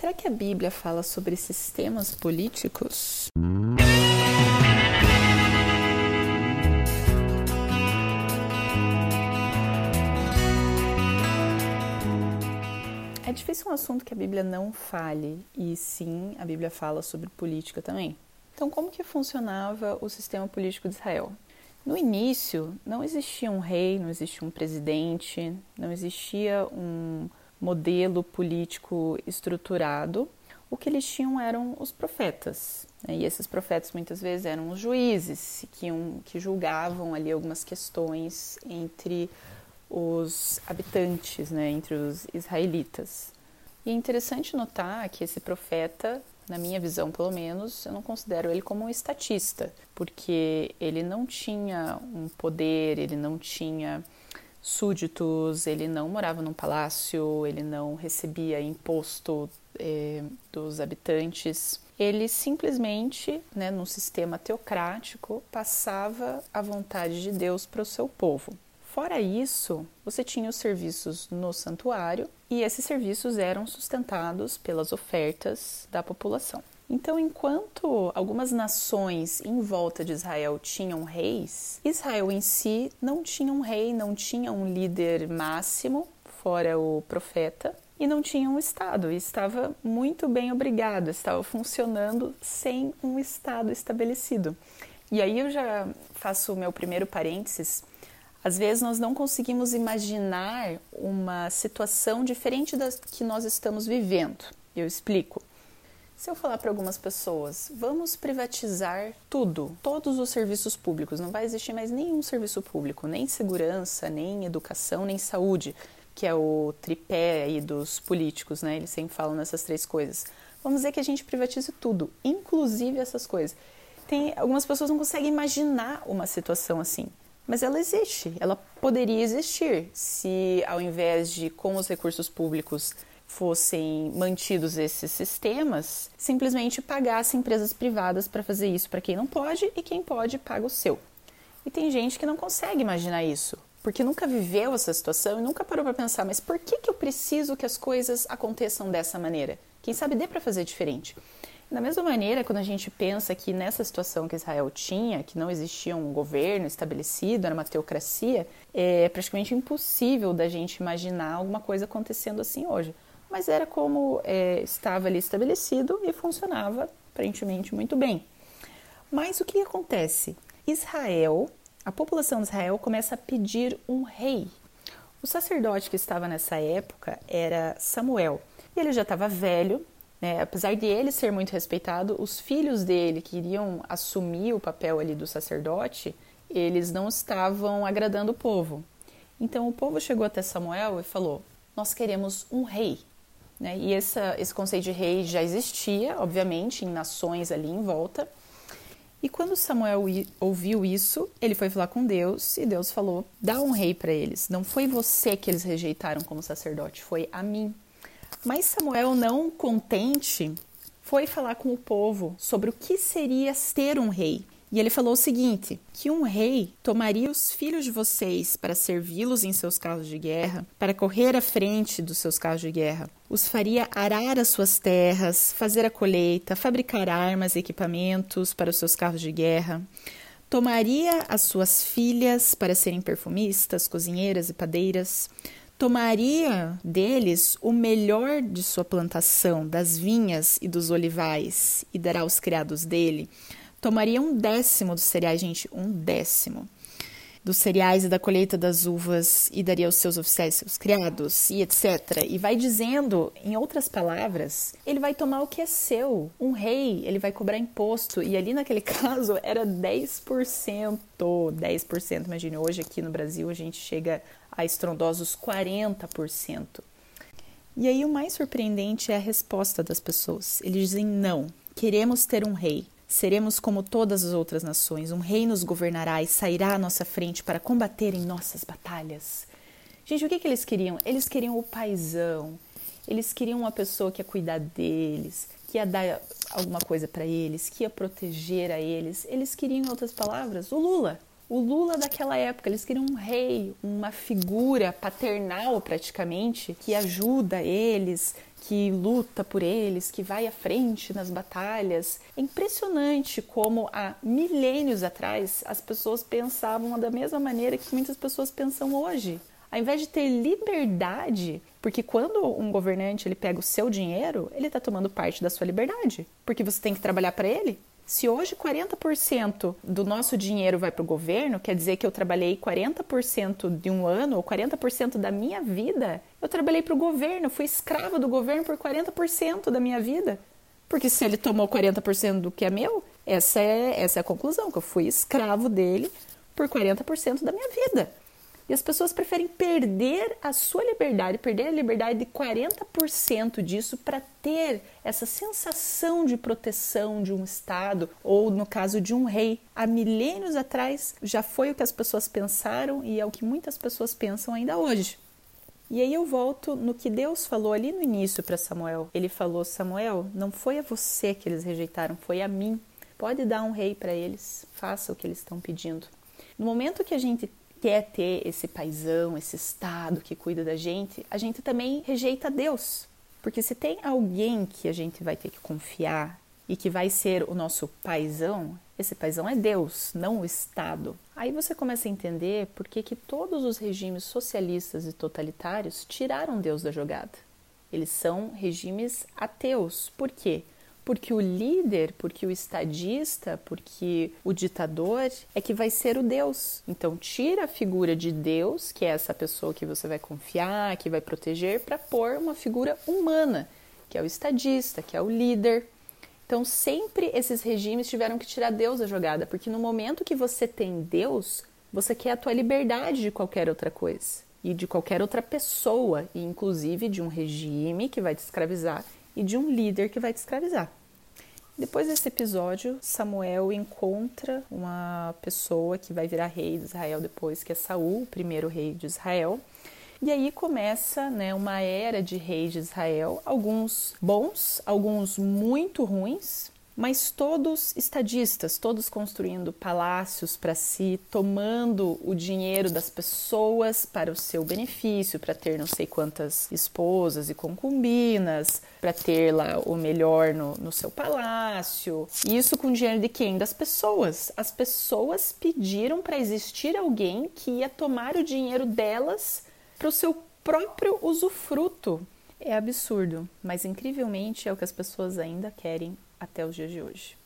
Será que a Bíblia fala sobre sistemas políticos? É difícil um assunto que a Bíblia não fale, e sim, a Bíblia fala sobre política também. Então, como que funcionava o sistema político de Israel? No início, não existia um rei, não existia um presidente, não existia um modelo político estruturado, o que eles tinham eram os profetas. Né? E esses profetas muitas vezes eram os juízes que, que julgavam ali algumas questões entre os habitantes, né? entre os israelitas. E é interessante notar que esse profeta, na minha visão pelo menos, eu não considero ele como um estatista, porque ele não tinha um poder, ele não tinha súditos, ele não morava num palácio, ele não recebia imposto eh, dos habitantes. Ele simplesmente, né, num sistema teocrático, passava a vontade de Deus para o seu povo. Fora isso, você tinha os serviços no santuário e esses serviços eram sustentados pelas ofertas da população. Então, enquanto algumas nações em volta de Israel tinham reis, Israel em si não tinha um rei, não tinha um líder máximo, fora o profeta, e não tinha um Estado, e estava muito bem obrigado, estava funcionando sem um Estado estabelecido. E aí eu já faço o meu primeiro parênteses. Às vezes nós não conseguimos imaginar uma situação diferente da que nós estamos vivendo. Eu explico. Se eu falar para algumas pessoas, vamos privatizar tudo, todos os serviços públicos, não vai existir mais nenhum serviço público, nem segurança, nem educação, nem saúde, que é o tripé aí dos políticos, né? Eles sempre falam nessas três coisas. Vamos dizer que a gente privatize tudo, inclusive essas coisas. Tem algumas pessoas não conseguem imaginar uma situação assim, mas ela existe, ela poderia existir se ao invés de com os recursos públicos fossem mantidos esses sistemas, simplesmente pagasse empresas privadas para fazer isso para quem não pode e quem pode paga o seu. E tem gente que não consegue imaginar isso, porque nunca viveu essa situação e nunca parou para pensar, mas por que, que eu preciso que as coisas aconteçam dessa maneira? Quem sabe dê para fazer diferente. Da mesma maneira, quando a gente pensa que nessa situação que Israel tinha, que não existia um governo estabelecido, era uma teocracia, é praticamente impossível da gente imaginar alguma coisa acontecendo assim hoje mas era como é, estava ali estabelecido e funcionava aparentemente muito bem. Mas o que acontece? Israel, a população de Israel começa a pedir um rei. O sacerdote que estava nessa época era Samuel. E ele já estava velho, né? apesar de ele ser muito respeitado, os filhos dele que iriam assumir o papel ali do sacerdote, eles não estavam agradando o povo. Então o povo chegou até Samuel e falou: Nós queremos um rei. Né? E essa, esse conceito de rei já existia, obviamente, em nações ali em volta. E quando Samuel ouviu isso, ele foi falar com Deus e Deus falou: dá um rei para eles. Não foi você que eles rejeitaram como sacerdote, foi a mim. Mas Samuel, não contente, foi falar com o povo sobre o que seria ter um rei. E ele falou o seguinte: que um rei tomaria os filhos de vocês para servi-los em seus carros de guerra, para correr à frente dos seus carros de guerra, os faria arar as suas terras, fazer a colheita, fabricar armas e equipamentos para os seus carros de guerra. Tomaria as suas filhas para serem perfumistas, cozinheiras e padeiras. Tomaria deles o melhor de sua plantação, das vinhas e dos olivais, e dará aos criados dele tomaria um décimo dos cereais, gente, um décimo dos cereais e da colheita das uvas e daria aos seus oficiais, seus criados e etc. E vai dizendo, em outras palavras, ele vai tomar o que é seu. Um rei, ele vai cobrar imposto e ali naquele caso era 10%, 10%, imagine, hoje aqui no Brasil a gente chega a estrondosos 40%. E aí o mais surpreendente é a resposta das pessoas. Eles dizem não, queremos ter um rei. Seremos como todas as outras nações, um rei nos governará e sairá à nossa frente para combater em nossas batalhas. Gente, o que, que eles queriam? Eles queriam o paisão, eles queriam uma pessoa que ia cuidar deles, que ia dar alguma coisa para eles, que ia proteger a eles. Eles queriam, em outras palavras, o Lula. O Lula daquela época, eles queriam um rei, uma figura paternal praticamente, que ajuda eles, que luta por eles, que vai à frente nas batalhas. É impressionante como há milênios atrás as pessoas pensavam da mesma maneira que muitas pessoas pensam hoje. Ao invés de ter liberdade, porque quando um governante ele pega o seu dinheiro, ele está tomando parte da sua liberdade, porque você tem que trabalhar para ele. Se hoje 40% do nosso dinheiro vai para o governo, quer dizer que eu trabalhei 40% de um ano ou 40% da minha vida, eu trabalhei para o governo, fui escrava do governo por 40% da minha vida. Porque se ele tomou 40% do que é meu, essa é, essa é a conclusão, que eu fui escravo dele por 40% da minha vida. E as pessoas preferem perder a sua liberdade, perder a liberdade de 40% disso para ter essa sensação de proteção de um Estado ou, no caso, de um rei. Há milênios atrás já foi o que as pessoas pensaram e é o que muitas pessoas pensam ainda hoje. E aí eu volto no que Deus falou ali no início para Samuel. Ele falou: Samuel, não foi a você que eles rejeitaram, foi a mim. Pode dar um rei para eles, faça o que eles estão pedindo. No momento que a gente quer ter esse paisão, esse estado que cuida da gente, a gente também rejeita Deus. Porque se tem alguém que a gente vai ter que confiar e que vai ser o nosso paisão, esse paisão é Deus, não o Estado. Aí você começa a entender por que, que todos os regimes socialistas e totalitários tiraram Deus da jogada. Eles são regimes ateus. Por quê? Porque o líder, porque o estadista, porque o ditador é que vai ser o Deus. Então, tira a figura de Deus, que é essa pessoa que você vai confiar, que vai proteger, para pôr uma figura humana, que é o estadista, que é o líder. Então, sempre esses regimes tiveram que tirar Deus da jogada, porque no momento que você tem Deus, você quer a tua liberdade de qualquer outra coisa e de qualquer outra pessoa, e inclusive de um regime que vai te escravizar e de um líder que vai te escravizar. Depois desse episódio, Samuel encontra uma pessoa que vai virar rei de Israel depois, que é Saul, o primeiro rei de Israel. E aí começa né, uma era de reis de Israel, alguns bons, alguns muito ruins, mas todos estadistas, todos construindo palácios para si, tomando o dinheiro das pessoas para o seu benefício, para ter não sei quantas esposas e concubinas, para ter lá o melhor no, no seu palácio. Isso com dinheiro de quem? Das pessoas. As pessoas pediram para existir alguém que ia tomar o dinheiro delas para o seu próprio usufruto. É absurdo, mas incrivelmente é o que as pessoas ainda querem até os dias de hoje.